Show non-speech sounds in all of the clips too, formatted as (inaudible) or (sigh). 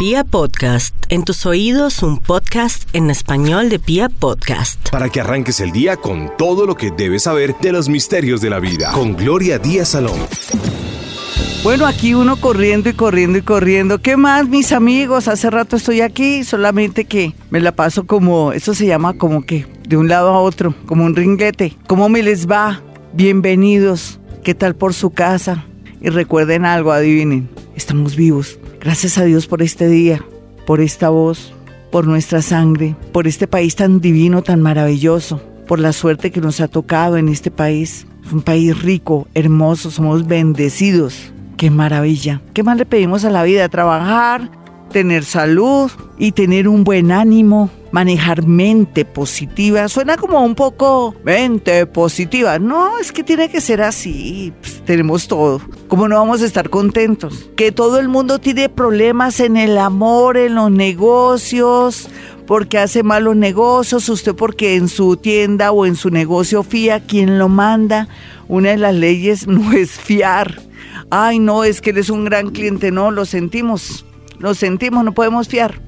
Pia Podcast, en tus oídos un podcast en español de Pia Podcast. Para que arranques el día con todo lo que debes saber de los misterios de la vida. Con Gloria Díaz Salón. Bueno, aquí uno corriendo y corriendo y corriendo. ¿Qué más, mis amigos? Hace rato estoy aquí, solamente que me la paso como, eso se llama como que de un lado a otro, como un ringlete. ¿Cómo me les va? Bienvenidos. ¿Qué tal por su casa? Y recuerden algo, adivinen, estamos vivos. Gracias a Dios por este día, por esta voz, por nuestra sangre, por este país tan divino, tan maravilloso, por la suerte que nos ha tocado en este país. Es un país rico, hermoso, somos bendecidos. Qué maravilla. ¿Qué más le pedimos a la vida? Trabajar, tener salud y tener un buen ánimo, manejar mente positiva. Suena como un poco mente positiva. No, es que tiene que ser así. Pues, tenemos todo. ¿Cómo no vamos a estar contentos? Que todo el mundo tiene problemas en el amor, en los negocios, porque hace malos negocios, usted porque en su tienda o en su negocio fía, ¿quién lo manda? Una de las leyes (laughs) no es fiar ay no, es que él es un gran cliente, no, lo sentimos, lo sentimos, no podemos fiar.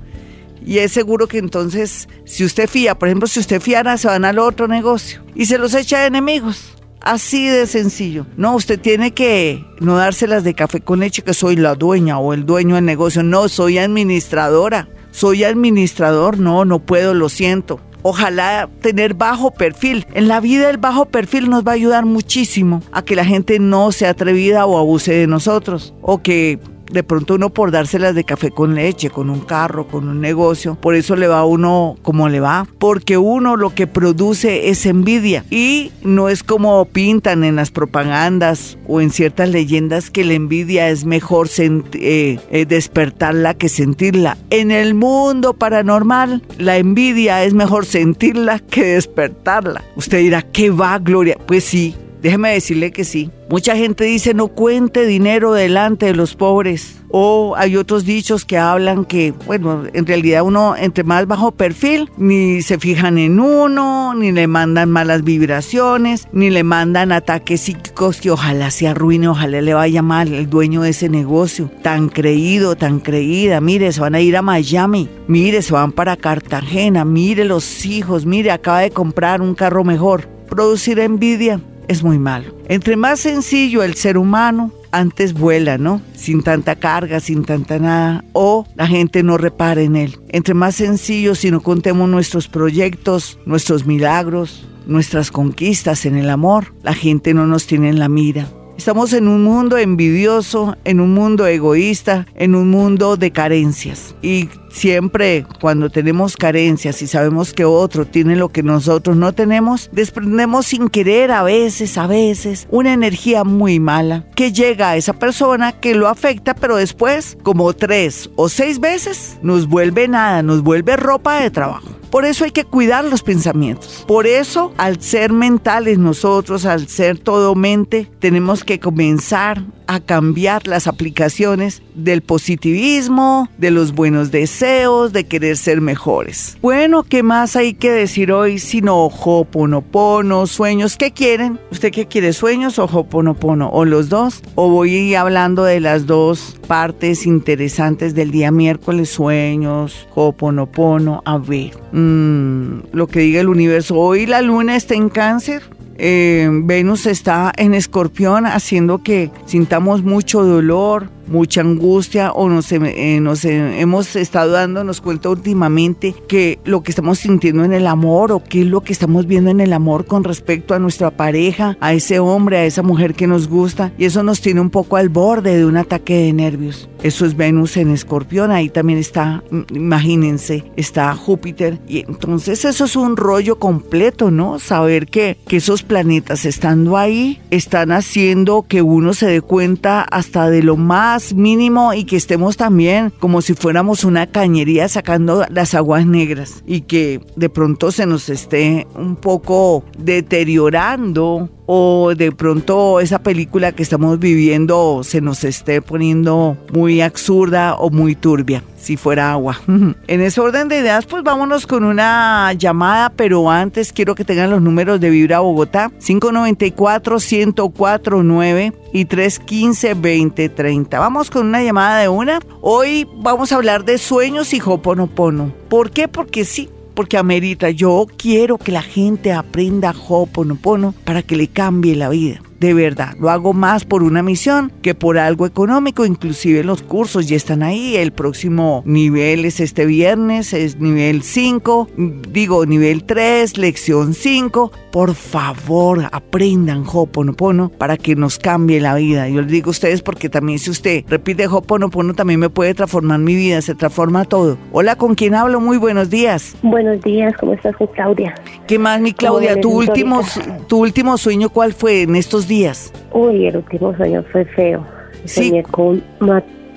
Y es seguro que entonces, si usted fía, por ejemplo, si usted fiara, se van al otro negocio y se los echa de enemigos. Así de sencillo. No, usted tiene que no dárselas de café con leche que soy la dueña o el dueño del negocio. No, soy administradora. Soy administrador. No, no puedo, lo siento ojalá tener bajo perfil. En la vida el bajo perfil nos va a ayudar muchísimo a que la gente no sea atrevida o abuse de nosotros o que de pronto uno por dárselas de café con leche, con un carro, con un negocio, por eso le va a uno como le va, porque uno lo que produce es envidia y no es como pintan en las propagandas o en ciertas leyendas que la envidia es mejor eh, eh, despertarla que sentirla. En el mundo paranormal, la envidia es mejor sentirla que despertarla. Usted dirá, ¿qué va, Gloria? Pues sí, Déjeme decirle que sí. Mucha gente dice no cuente dinero delante de los pobres. O hay otros dichos que hablan que, bueno, en realidad uno entre más bajo perfil, ni se fijan en uno, ni le mandan malas vibraciones, ni le mandan ataques psíquicos que ojalá se arruine, ojalá le vaya mal el dueño de ese negocio. Tan creído, tan creída. Mire, se van a ir a Miami. Mire, se van para Cartagena. Mire los hijos. Mire, acaba de comprar un carro mejor. Producir envidia es muy malo. Entre más sencillo el ser humano, antes vuela, ¿no? Sin tanta carga, sin tanta nada, o la gente no repara en él. Entre más sencillo, si no contemos nuestros proyectos, nuestros milagros, nuestras conquistas en el amor, la gente no nos tiene en la mira. Estamos en un mundo envidioso, en un mundo egoísta, en un mundo de carencias. Y siempre cuando tenemos carencias y sabemos que otro tiene lo que nosotros no tenemos, desprendemos sin querer a veces, a veces, una energía muy mala que llega a esa persona que lo afecta, pero después, como tres o seis veces, nos vuelve nada, nos vuelve ropa de trabajo. Por eso hay que cuidar los pensamientos. Por eso, al ser mentales nosotros, al ser todo mente, tenemos que comenzar a cambiar las aplicaciones del positivismo, de los buenos deseos, de querer ser mejores. Bueno, ¿qué más hay que decir hoy sino hoponopono, sueños? ¿Qué quieren? ¿Usted qué quiere, sueños o hoponopono? ¿O los dos? ¿O voy hablando de las dos partes interesantes del día miércoles, sueños, hoponopono? A ver, mm, lo que diga el universo. Hoy la luna está en cáncer. Eh, Venus está en escorpión haciendo que sintamos mucho dolor, mucha angustia o nos, eh, nos eh, hemos estado dándonos cuenta últimamente que lo que estamos sintiendo en el amor o qué es lo que estamos viendo en el amor con respecto a nuestra pareja, a ese hombre, a esa mujer que nos gusta y eso nos tiene un poco al borde de un ataque de nervios. Eso es Venus en escorpión, ahí también está, imagínense, está Júpiter y entonces eso es un rollo completo, ¿no? Saber que, que esos planetas estando ahí están haciendo que uno se dé cuenta hasta de lo más mínimo y que estemos también como si fuéramos una cañería sacando las aguas negras y que de pronto se nos esté un poco deteriorando o de pronto esa película que estamos viviendo se nos esté poniendo muy absurda o muy turbia si fuera agua. (laughs) En ese orden de ideas, pues vámonos con una llamada, pero antes quiero que tengan los números de Vibra Bogotá, 594-1049 y 315-2030. Vamos con una llamada de una. Hoy vamos a hablar de sueños y Hoponopono. ¿Por qué? Porque sí porque amerita. Yo quiero que la gente aprenda Hoponopono para que le cambie la vida de verdad. Lo hago más por una misión que por algo económico. Inclusive los cursos ya están ahí. El próximo nivel es este viernes, es nivel 5, digo nivel 3, lección 5. Por favor, aprendan Hoponopono para que nos cambie la vida. Yo les digo a ustedes porque también si usted repite Hoponopono también me puede transformar mi vida, se transforma todo. Hola, ¿con quién hablo? Muy buenos días. Buenos días, ¿cómo estás, Claudia? ¿Qué más, mi Claudia? ¿Tu último, ¿Tu último sueño cuál fue en estos días? Días? Uy, el último sueño fue feo. Sí. Soñé con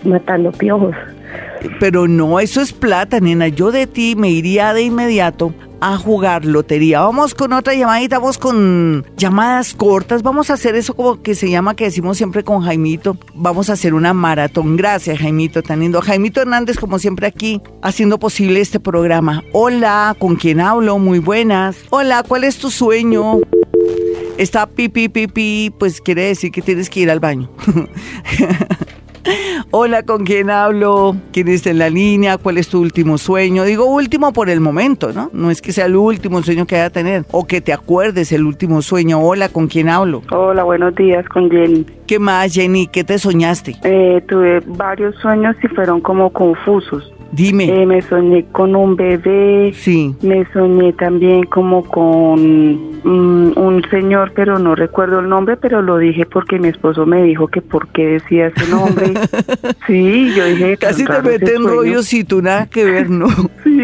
matando piojos. Pero no, eso es plata, nena. Yo de ti me iría de inmediato a jugar lotería. Vamos con otra llamadita, vamos con llamadas cortas. Vamos a hacer eso como que se llama, que decimos siempre con Jaimito. Vamos a hacer una maratón. Gracias, Jaimito, tan lindo. Jaimito Hernández, como siempre aquí, haciendo posible este programa. Hola, ¿con quién hablo? Muy buenas. Hola, ¿cuál es tu sueño? Está pipi pipi, pues quiere decir que tienes que ir al baño. (laughs) Hola, ¿con quién hablo? ¿Quién está en la línea? ¿Cuál es tu último sueño? Digo último por el momento, ¿no? No es que sea el último sueño que vaya a tener o que te acuerdes el último sueño. Hola, ¿con quién hablo? Hola, buenos días, con Jenny. ¿Qué más, Jenny? ¿Qué te soñaste? Eh, tuve varios sueños y fueron como confusos. Dime. Eh, me soñé con un bebé. Sí. Me soñé también como con mm, un señor, pero no recuerdo el nombre, pero lo dije porque mi esposo me dijo que por qué decía ese nombre. (laughs) sí, yo dije. Casi te meten rollos y tú nada que ver, ¿no? sí.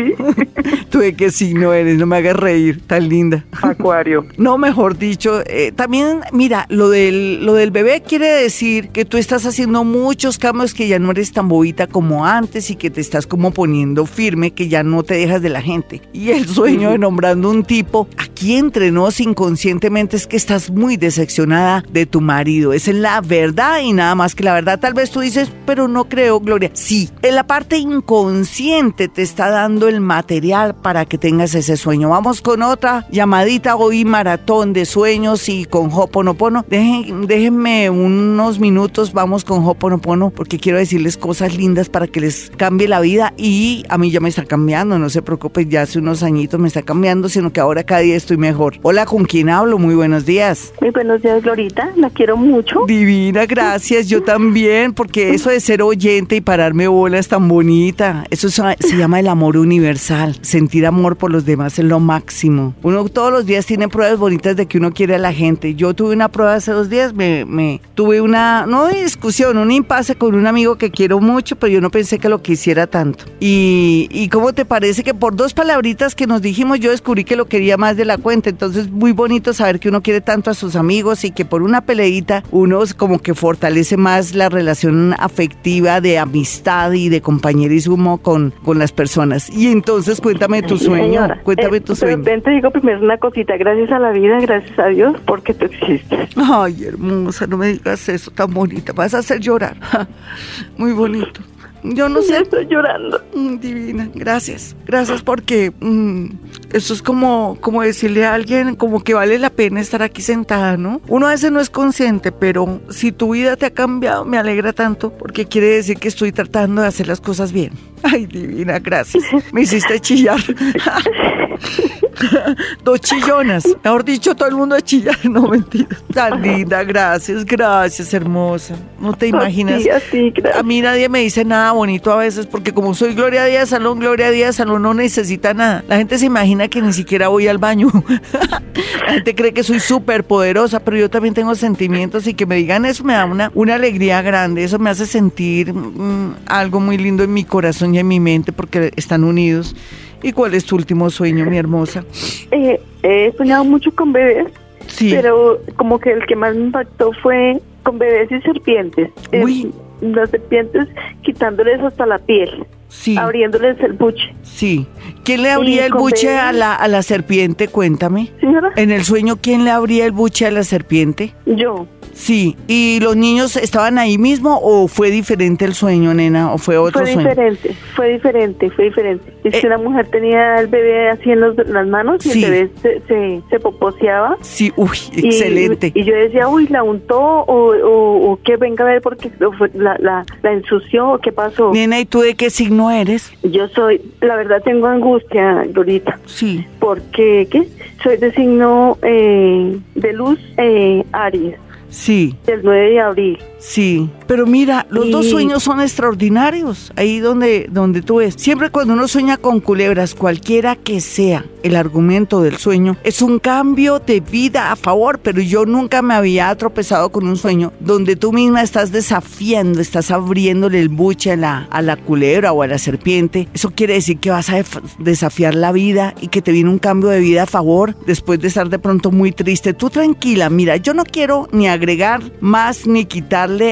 Tú de que sí no eres, no me hagas reír, tan linda. Acuario. no, mejor dicho, eh, también, mira, lo del, lo del bebé quiere decir que tú estás haciendo muchos cambios que ya no eres tan bobita como antes y que te estás como poniendo firme que ya no te dejas de la gente. Y el sueño de nombrando un tipo, aquí entre nos inconscientemente es que estás muy decepcionada de tu marido. Esa es la verdad y nada más que la verdad. Tal vez tú dices, pero no creo, Gloria. Sí, en la parte inconsciente te está dando el material para que tengas ese sueño. Vamos con otra llamadita hoy, maratón de sueños y con Hoponopono. Dejen, déjenme unos minutos, vamos con Hoponopono porque quiero decirles cosas lindas para que les cambie la vida y a mí ya me está cambiando, no se preocupe, ya hace unos añitos me está cambiando, sino que ahora cada día estoy mejor. Hola, ¿con quién hablo? Muy buenos días. Muy buenos días, Glorita, la quiero mucho. Divina, gracias, yo también, porque eso de ser oyente y pararme bola es tan bonita. Eso se llama el amor universal, sentir amor por los demás es lo máximo. Uno todos los días tiene pruebas bonitas de que uno quiere a la gente. Yo tuve una prueba hace dos días, me, me tuve una, no discusión, un impasse con un amigo que quiero mucho, pero yo no pensé que lo quisiera tanto. Y, y cómo te parece que por dos palabritas que nos dijimos yo descubrí que lo quería más de la cuenta. Entonces muy bonito saber que uno quiere tanto a sus amigos y que por una peleita uno como que fortalece más la relación afectiva de amistad y de compañerismo con, con las personas. Entonces cuéntame tu sueño. cuéntame tu eh, sueño. te digo primero una cosita. Gracias a la vida, gracias a Dios, porque tú existes. Ay, hermosa, no me digas eso tan bonita. Vas a hacer llorar. (laughs) Muy bonito. Yo no sé. Estoy llorando. Mm, divina, gracias. Gracias porque mm, eso es como, como decirle a alguien como que vale la pena estar aquí sentada, ¿no? Uno a veces no es consciente, pero si tu vida te ha cambiado, me alegra tanto porque quiere decir que estoy tratando de hacer las cosas bien. (laughs) Ay, divina, gracias. Me hiciste chillar. (laughs) Dos chillonas. Mejor dicho, todo el mundo a chillar. (laughs) No, mentira. Tan linda, gracias, gracias, hermosa. No te imaginas. a mí nadie me dice nada bonito a veces porque como soy Gloria Díaz Salón, Gloria Díaz Salón no necesita nada. La gente se imagina que ni siquiera voy al baño. (laughs) La gente cree que soy súper poderosa, pero yo también tengo sentimientos y que me digan eso me da una, una alegría grande. Eso me hace sentir mm, algo muy lindo en mi corazón y en mi mente porque están unidos. ¿Y cuál es tu último sueño, mi hermosa? Eh, he soñado mucho con bebés, sí. pero como que el que más me impactó fue con bebés y serpientes. Uy. las serpientes quitándoles hasta la piel. Sí. Abriéndoles el buche. Sí. ¿Quién le abría el buche a la, a la serpiente? Cuéntame. Señora. En el sueño, ¿quién le abría el buche a la serpiente? Yo. Sí, ¿y los niños estaban ahí mismo o fue diferente el sueño, nena? ¿O fue otro fue sueño? diferente, fue diferente, fue diferente. Es Eh. que una mujer tenía el bebé así en los- las manos y Sí. el bebé se, se, se poposeaba. Sí, uy, Y- excelente. Y, yo decía, uy, la untó o, o, o que venga a ver porque la, la, la ensució o qué pasó. Nena, ¿y tú de qué signo eres? Yo soy, la verdad tengo angustia, Dorita, Sí. porque ¿qué? soy de signo eh, de luz eh, Aries, Sí, del 9 de abril. Sí. Pero mira, los dos sueños son extraordinarios. Ahí donde, donde tú ves. Siempre cuando uno sueña con culebras, cualquiera que sea el argumento del sueño, es un cambio de vida a favor. Pero yo nunca me había tropezado con un sueño donde tú misma estás desafiando, estás abriéndole el buche a la, a la culebra o a la serpiente. Eso quiere decir que vas a desafiar la vida y que te viene un cambio de vida a favor después de estar de pronto muy triste. Tú tranquila, mira, yo no quiero ni agregar más ni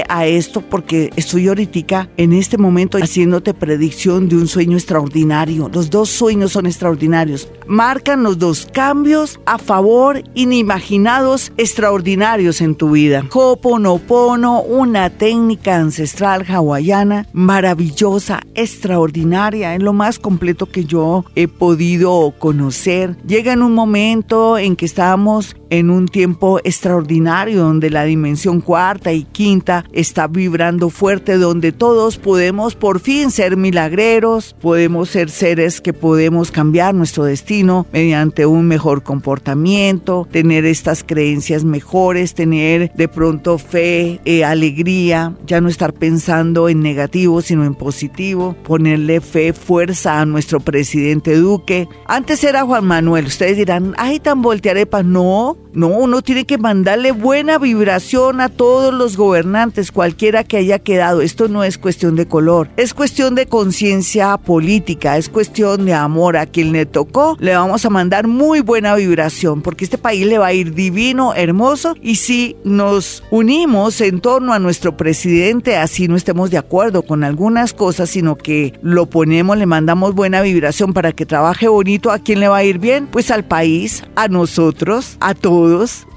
a esto porque estoy ahorita en este momento haciéndote predicción de un sueño extraordinario. Los dos sueños son extraordinarios. Marcan los dos cambios a favor inimaginados extraordinarios en tu vida. Hoponopono, una técnica ancestral hawaiana maravillosa, extraordinaria, es lo más completo que yo he podido conocer. Llega en un momento en que estamos en un tiempo extraordinario donde la dimensión cuarta y quinta está vibrando fuerte, donde todos podemos por fin ser milagreros, podemos ser seres que podemos cambiar nuestro destino mediante un mejor comportamiento, tener estas creencias mejores, tener de pronto fe, eh, alegría, ya no estar pensando en negativo sino en positivo, ponerle fe, fuerza a nuestro presidente Duque. Antes era Juan Manuel, ustedes dirán, ay, tan voltearepa, no, no, uno tiene que mandarle buena vibración a todos los gobernantes, cualquiera que haya quedado. Esto no es cuestión de color, es cuestión de conciencia política, es cuestión de amor. A quien le tocó, le vamos a mandar muy buena vibración, porque este país le va a ir divino, hermoso, y si nos unimos en torno a nuestro presidente, así no estemos de acuerdo con algunas cosas, sino que lo ponemos, le mandamos buena vibración para que trabaje bonito, ¿a quién le va a ir bien? Pues al país, a nosotros, a todos.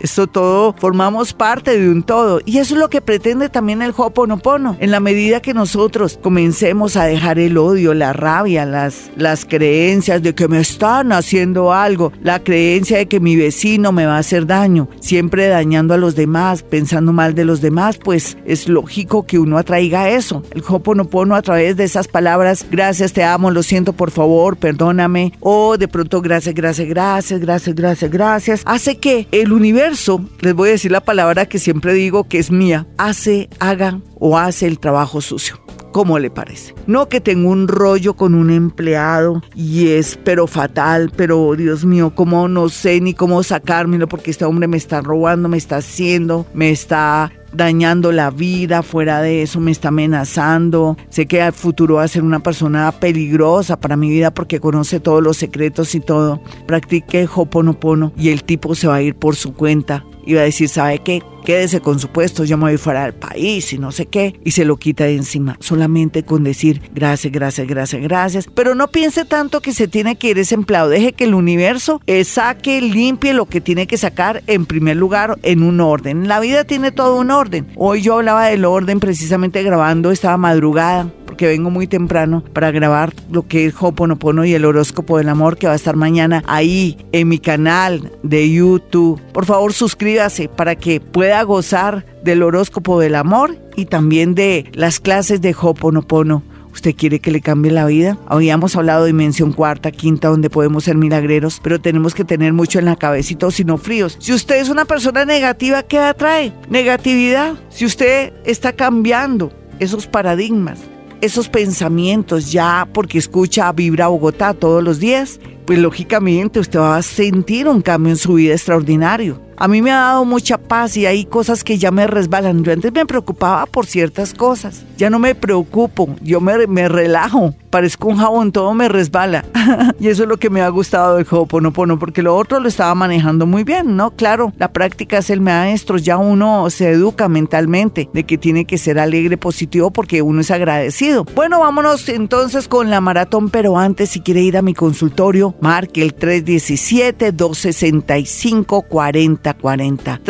Esto todo formamos parte de un todo. Y eso es lo que pretende también el Hoponopono. En la medida que nosotros comencemos a dejar el odio, la rabia, las, las creencias de que me están haciendo algo, la creencia de que mi vecino me va a hacer daño, siempre dañando a los demás, pensando mal de los demás, pues es lógico que uno atraiga eso. El Hoponopono a través de esas palabras, gracias, te amo, lo siento, por favor, perdóname, o de pronto gracias, gracias, gracias, gracias, gracias, gracias, hace que el universo, les voy a decir la palabra que siempre digo que es mía, hace, haga o hace el trabajo sucio. ¿Cómo le parece? No que tengo un rollo con un empleado y es pero fatal, pero Dios mío, cómo no sé ni cómo sacármelo porque este hombre me está robando, me está haciendo, me está dañando la vida, fuera de eso me está amenazando, sé que al futuro va a ser una persona peligrosa para mi vida porque conoce todos los secretos y todo. Practique Hoponopono y el tipo se va a ir por su cuenta y va a decir, ¿sabe qué? Quédese con su puesto, yo me voy fuera del país y no sé qué, y se lo quita de encima, solamente con decir gracias, gracias, gracias, gracias. Pero no piense tanto que se tiene que ir ese empleado, deje que el universo eh, saque, limpie lo que tiene que sacar en primer lugar en un orden. La vida tiene todo un orden. Hoy yo hablaba del orden precisamente grabando, estaba madrugada porque vengo muy temprano para grabar lo que es Hoponopono y el horóscopo del amor que va a estar mañana ahí en mi canal de YouTube. Por favor, suscríbase para que pueda gozar del horóscopo del amor y también de las clases de Hoponopono. ¿Usted quiere que le cambie la vida? Habíamos hablado de dimensión cuarta, quinta, donde podemos ser milagreros, pero tenemos que tener mucho en la cabecita, sino fríos. Si usted es una persona negativa, ¿qué atrae? Negatividad. Si usted está cambiando esos paradigmas, esos pensamientos ya porque escucha Vibra Bogotá todos los días, pues lógicamente usted va a sentir un cambio en su vida extraordinario. A mí me ha dado mucha paz y hay cosas que ya me resbalan. Yo antes me preocupaba por ciertas cosas. Ya no me preocupo, yo me, me relajo. Parezco un jabón, todo me resbala. (laughs) y eso es lo que me ha gustado del Ho'oponopono, porque lo otro lo estaba manejando muy bien, ¿no? Claro, la práctica es el maestro, ya uno se educa mentalmente de que tiene que ser alegre, positivo, porque uno es agradecido. Bueno, vámonos entonces con la maratón, pero antes, si quiere ir a mi consultorio, marque el 317-265-40.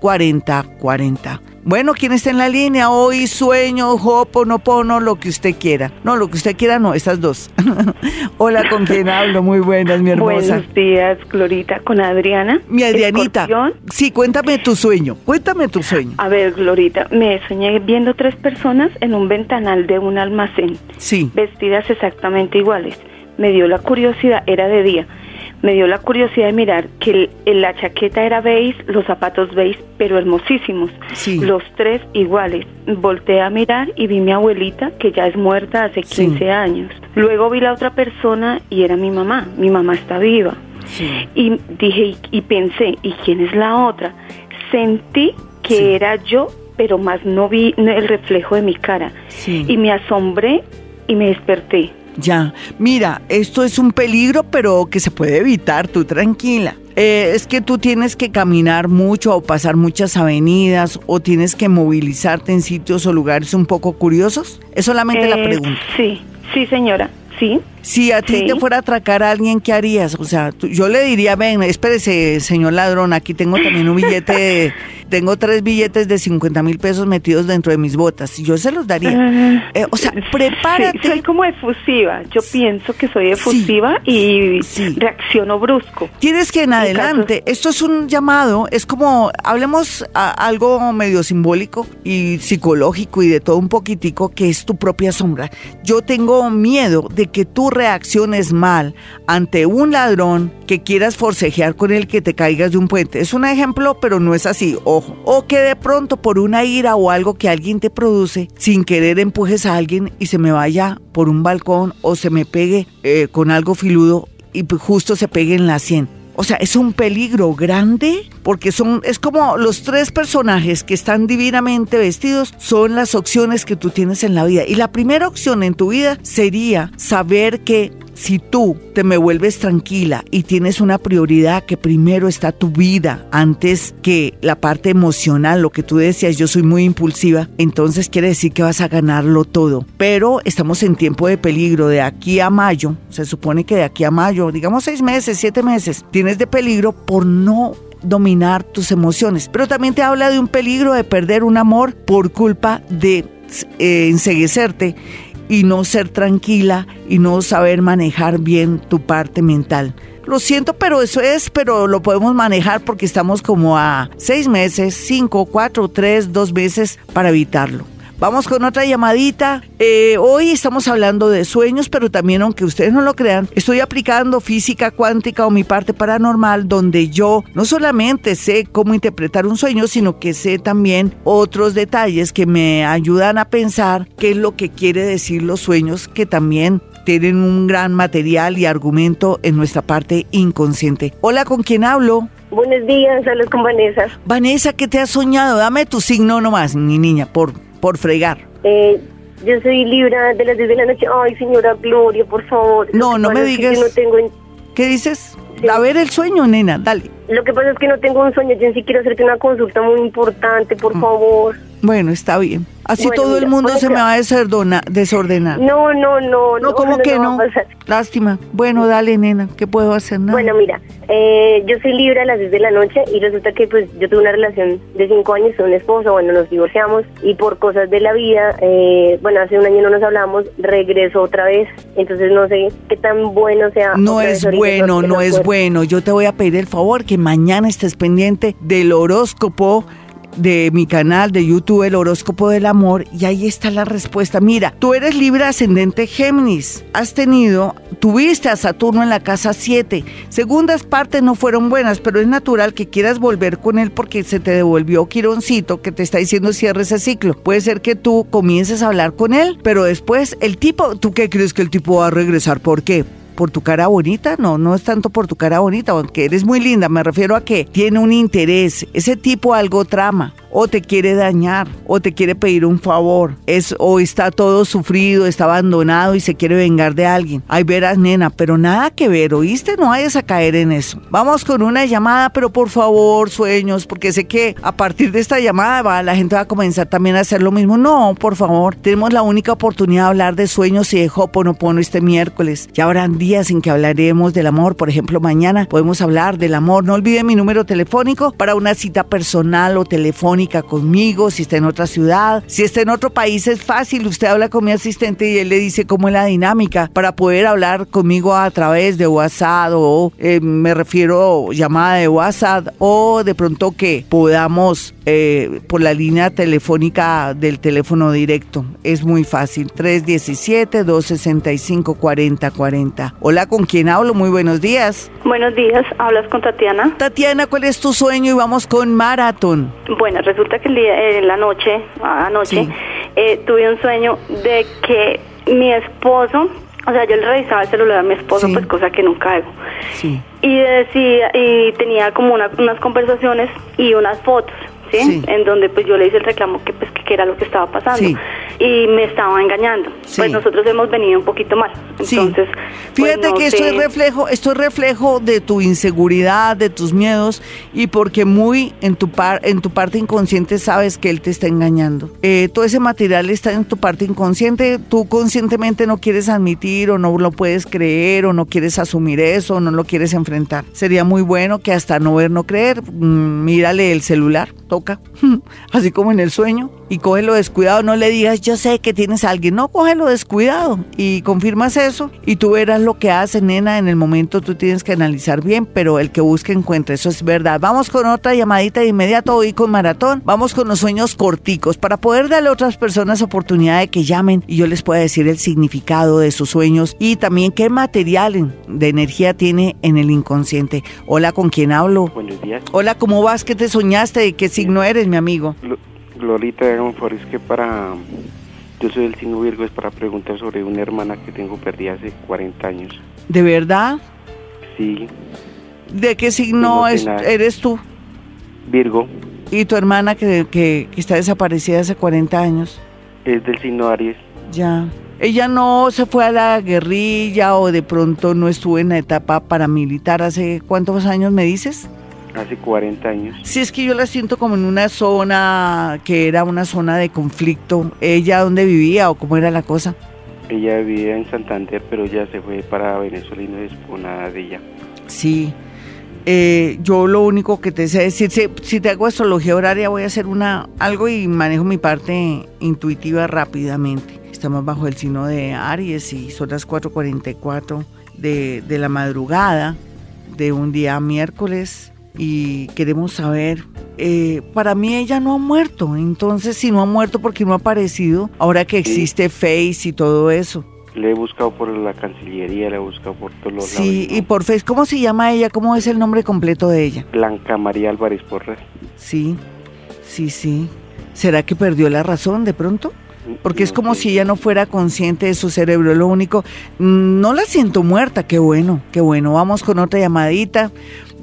4040. 317-265-4040. Bueno, ¿quién está en la línea? Hoy sueño, pono, lo que usted quiera. No, lo que usted quiera no, estas dos. (laughs) Hola, ¿con quién hablo? Muy buenas, mi hermosa. Buenos días, Glorita, con Adriana. Mi Adrianita. Sí, cuéntame tu sueño. Cuéntame tu sueño. A ver, Glorita, me soñé viendo tres personas en un ventanal de un almacén. Sí. Vestidas exactamente iguales. Me dio la curiosidad, era de día me dio la curiosidad de mirar que la chaqueta era beige, los zapatos beige, pero hermosísimos. Los tres iguales. Volteé a mirar y vi mi abuelita, que ya es muerta hace 15 años. Luego vi la otra persona y era mi mamá. Mi mamá está viva. Y dije, y, pensé, ¿y quién es la otra? Sentí que era yo, pero más no vi el reflejo de mi cara. Y me asombré y me desperté. Ya, mira, esto es un peligro, pero que se puede evitar, tú tranquila. Eh, es que tú tienes que caminar mucho o pasar muchas avenidas o tienes que movilizarte en sitios o lugares un poco curiosos. Es solamente la eh, pregunta. Sí, sí, señora. Sí. Si a ti te fuera a atracar a alguien, ¿qué harías? O sea, yo le diría, ven, espérese, señor ladrón, aquí tengo también un billete (laughs) tengo tres billetes de 50 mil pesos metidos dentro de mis botas y yo se los daría. Ah, eh, o sea, prepárate. soy como efusiva. Yo pienso que soy efusiva y reacciono brusco. Tienes que en adelante, esto es un llamado, es como, hablemos algo medio simbólico y psicológico y de todo un poquitico que es tu propia sombra. Yo tengo miedo de que tú reacciones mal ante un ladrón que quieras forcejear con el que te caigas de un puente. Es un ejemplo, pero no es así. O que de pronto por una ira o algo que alguien te produce, sin querer empujes a alguien y se me vaya por un balcón o se me pegue eh, con algo filudo y justo se pegue en la sien. O sea, es un peligro grande porque son es como los tres personajes que están divinamente vestidos son las opciones que tú tienes en la vida. Y la primera opción en tu vida sería saber que si tú te me vuelves tranquila y tienes una prioridad que primero está tu vida antes que la parte emocional, lo que tú decías, yo soy muy impulsiva, entonces quiere decir que vas a ganarlo todo. Pero estamos en tiempo de peligro, de aquí a mayo, se supone que de aquí a mayo, digamos seis meses, siete meses, tienes de peligro por no dominar tus emociones. Pero también te habla de un peligro de perder un amor por culpa de eh, y no ser tranquila y no saber manejar bien tu parte mental. Lo siento, pero eso es, pero lo podemos manejar porque estamos como a seis meses, cinco, cuatro, tres, dos meses para evitarlo. Vamos con otra llamadita. Eh, hoy estamos hablando de sueños, pero también, aunque ustedes no lo crean, estoy aplicando física cuántica o mi parte paranormal, donde yo no solamente sé cómo interpretar un sueño, sino que sé también otros detalles que me ayudan a pensar qué es lo que quiere decir los sueños, que también tienen un gran material y argumento en nuestra parte inconsciente. Hola, ¿con quién hablo? Buenos días, hablo con Vanessa. Vanessa, ¿qué te has soñado? Dame tu signo nomás, mi niña, por por fregar. Eh, yo soy Libra de las 10 de la noche. Ay, señora Gloria, por favor. No, no me digas. No tengo... ¿Qué dices? A ver el sueño, nena, dale. Lo que pasa es que no tengo un sueño, yo sí quiero hacerte una consulta muy importante, por mm. favor. Bueno, está bien. Así todo el mundo se me va a desordenar. No, no, no. No, ¿cómo que no? Lástima. Bueno, dale, nena, ¿qué puedo hacer? Nada. Bueno, mira, eh, yo soy libre a las 10 de la noche y resulta que pues yo tuve una relación de 5 años con un esposo, bueno, nos divorciamos y por cosas de la vida, eh, bueno, hace un año no nos hablamos, regreso otra vez, entonces no sé qué tan bueno sea. No es bueno, no es bueno. Yo te voy a pedir el favor que mañana estés pendiente del horóscopo de mi canal de YouTube, el horóscopo del amor, y ahí está la respuesta. Mira, tú eres libre ascendente Géminis. Has tenido, tuviste a Saturno en la casa 7. Segundas partes no fueron buenas, pero es natural que quieras volver con él porque se te devolvió Quironcito que te está diciendo cierre ese ciclo. Puede ser que tú comiences a hablar con él, pero después el tipo, ¿tú qué crees que el tipo va a regresar? ¿Por qué? Por tu cara bonita, no, no es tanto por tu cara bonita, aunque eres muy linda, me refiero a que tiene un interés, ese tipo algo trama, o te quiere dañar, o te quiere pedir un favor, es, o está todo sufrido, está abandonado y se quiere vengar de alguien. Ay, verás, nena, pero nada que ver, ¿oíste? No vayas a caer en eso. Vamos con una llamada, pero por favor, sueños, porque sé que a partir de esta llamada va, la gente va a comenzar también a hacer lo mismo. No, por favor, tenemos la única oportunidad de hablar de sueños y de Hoponopono este miércoles. Ya habrán días en que hablaremos del amor, por ejemplo, mañana podemos hablar del amor. No olvide mi número telefónico para una cita personal o telefónica conmigo, si está en otra ciudad, si está en otro país es fácil, usted habla con mi asistente y él le dice cómo es la dinámica para poder hablar conmigo a través de WhatsApp o eh, me refiero llamada de WhatsApp o de pronto que podamos eh, por la línea telefónica del teléfono directo. Es muy fácil, 317-265-4040. Hola, ¿con quién hablo? Muy buenos días. Buenos días, hablas con Tatiana. Tatiana, ¿cuál es tu sueño? Y vamos con maratón. Bueno, resulta que el día, en la noche, anoche, eh, tuve un sueño de que mi esposo, o sea, yo le revisaba el celular a mi esposo, pues cosa que nunca hago. Sí. Y decía, y tenía como unas conversaciones y unas fotos. ¿Sí? En donde pues yo le hice el reclamo que pues que era lo que estaba pasando y me estaba engañando. Pues nosotros hemos venido un poquito mal. Entonces, pues, fíjate que esto es reflejo, esto es reflejo de tu inseguridad, de tus miedos y porque muy en tu par, en tu parte inconsciente sabes que él te está engañando. Eh, todo ese material está en tu parte inconsciente, tú conscientemente no quieres admitir o no lo puedes creer o no quieres asumir eso o no lo quieres enfrentar. Sería muy bueno que hasta no ver, no creer, mm, mírale el celular, toca, (laughs) así como en el sueño y cógelo descuidado, no le digas yo sé que tienes a alguien, no, cógelo descuidado y confirmas eso y tú verás lo que hace, nena, en el momento tú tienes que analizar bien, pero el que busque encuentra, eso es verdad. Vamos con otra llamadita de inmediato hoy con Maratón, vamos con los sueños corticos para poder darle a otras personas oportunidad de que llamen y yo les pueda decir el significado de sus sueños y también qué material de energía tiene en el inconsciente. Hola, ¿con quién hablo? Buenos días. Hola, ¿cómo vas? ¿Qué te soñaste? ¿De qué signo eres, mi amigo? Glorita, por es que para... Yo soy del signo Virgo, es para preguntar sobre una hermana que tengo perdida hace 40 años. ¿De verdad? Sí. ¿De qué signo es, eres tú? Virgo. ¿Y tu hermana que, que, que, está desaparecida hace 40 años? Es del signo Aries. Ya. ¿Ella no se fue a la guerrilla o de pronto no estuvo en la etapa paramilitar hace cuántos años me dices? Hace 40 años. Sí, es que yo la siento como en una zona que era una zona de conflicto. ¿Ella dónde vivía o cómo era la cosa? Ella vivía en Santander, pero ya se fue para Venezuela y no es nada de ella. Sí. Eh, yo lo único que te sé decir, si, si, te hago astrología horaria, voy a hacer una algo y manejo mi parte intuitiva rápidamente. Estamos bajo el signo de Aries y son las 4.44 de, de la madrugada de un día miércoles y queremos saber, eh, para mí ella no ha muerto, entonces si no ha muerto, porque no ha aparecido? Ahora que existe Face y todo eso. Le he buscado por la Cancillería, le he buscado por todos los Sí, y por Face, ¿cómo se llama ella? ¿Cómo es el nombre completo de ella? Blanca María Álvarez Porras. Sí, sí, sí. ¿Será que perdió la razón de pronto? Porque es como si ella no fuera consciente de su cerebro. Lo único, mm, no la siento muerta. Qué bueno, qué bueno. Vamos con otra llamadita.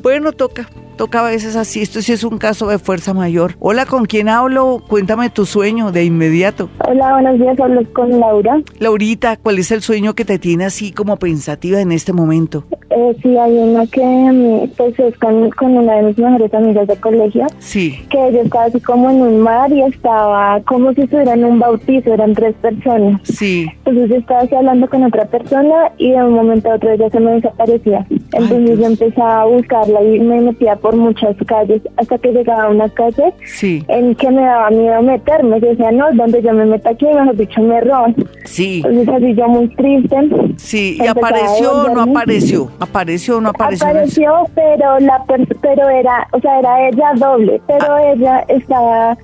Bueno, toca, toca a veces así. Esto sí es un caso de fuerza mayor. Hola, ¿con quién hablo? Cuéntame tu sueño de inmediato. Hola, buenos días. Hablo con Laura. Laurita, ¿cuál es el sueño que te tiene así como pensativa en este momento? Eh, sí, hay una que mm, pues es con, una de mis mejores amigas de colegio. Sí. Que ella estaba así como en un mar y estaba como si estuviera en un bautizo, eran tres personas. Sí. Entonces yo estaba así hablando con otra persona y de un momento a otro ella se me desaparecía. Entonces yo empezaba a buscarla y me metía por muchas calles hasta que llegaba a una calle sí. en que me daba miedo meterme. Yo decía, no, donde yo me meto aquí, mejor dicho, me roban. Sí. Entonces así yo muy triste. Sí, y apareció o no apareció, apareció o no apareció. Apareció, pero la pero era, o sea, era ella doble, pero ah. ella estaba,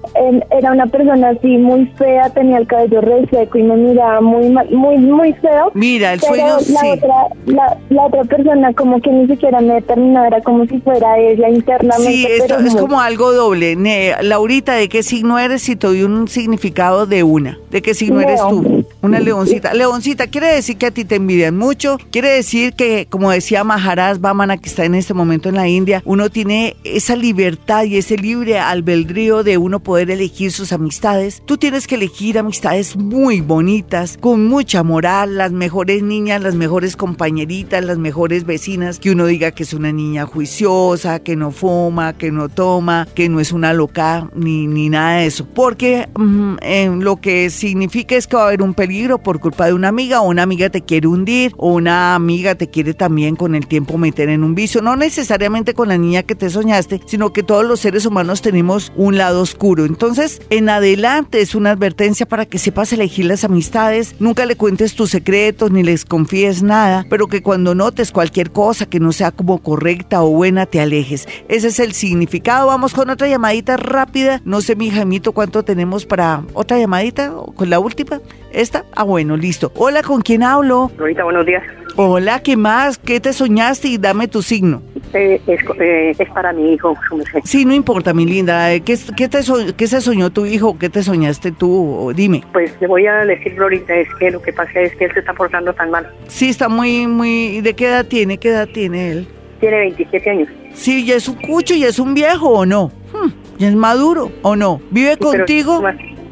era una persona así muy fea, tenía el cabello reseco y me miraba muy muy muy feo. Mira, el sueño la sí. Otra, la, la, otra persona como que ni siquiera me determinaba, era como si fuera ella internamente. Sí, esto es como algo doble. Laurita, ¿de qué signo eres? Si te doy un significado de una. ¿De qué signo eres tú? Una leoncita. Leoncita, quiere decir que a ti te envidian mucho. Quiere decir que, como decía Maharaj Bamana, que está en este momento en la India, uno tiene esa libertad y ese libre albedrío de uno poder elegir sus amistades. Tú tienes que elegir amistades muy bonitas, con mucha moral, las mejores niñas, las mejores compañeritas, las mejores vecinas, que uno diga que es una niña juiciosa, que no fuma, que no toma, que no es una loca, ni, ni nada de eso. Porque mm, lo que significa es que va a haber un peligro por culpa de una amiga o una amiga te quiere hundir o una amiga te quiere también con el tiempo meter en un vicio. No necesariamente con la niña que te soñaste, sino que todos los seres humanos tenemos un lado oscuro. Entonces, en adelante es una advertencia para que sepas elegir las amistades. Nunca le cuentes tus secretos ni les confíes nada, pero que cuando notes cualquier cosa que no sea como correcta o buena, te alejes. Ese es el significado. Vamos con otra llamadita rápida. No sé, mi Jaimito, cuánto tenemos para otra llamadita, con la última. ¿Esta? Ah, bueno, listo. Hola, ¿con quién hablo? Ahorita, buenos días. Hola, ¿qué más? ¿Qué te soñaste? Y dame tu signo. Eh, eh, es, para mi hijo. Sí, no importa, mi linda. ¿Qué, qué, te ¿Qué se soñó tu hijo? ¿Qué te soñaste tú? Dime. Pues le voy a decir, ahorita, es que lo que pasa es que él se está portando tan mal. Sí, está muy, muy... ¿De qué edad tiene? ¿Qué edad tiene él? Tiene 27 años. Sí, ya es un cucho, y es un viejo, ¿o no? Hmm, ¿Ya es maduro, o no? ¿Vive contigo?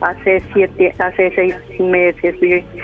Hace siete, hace seis meses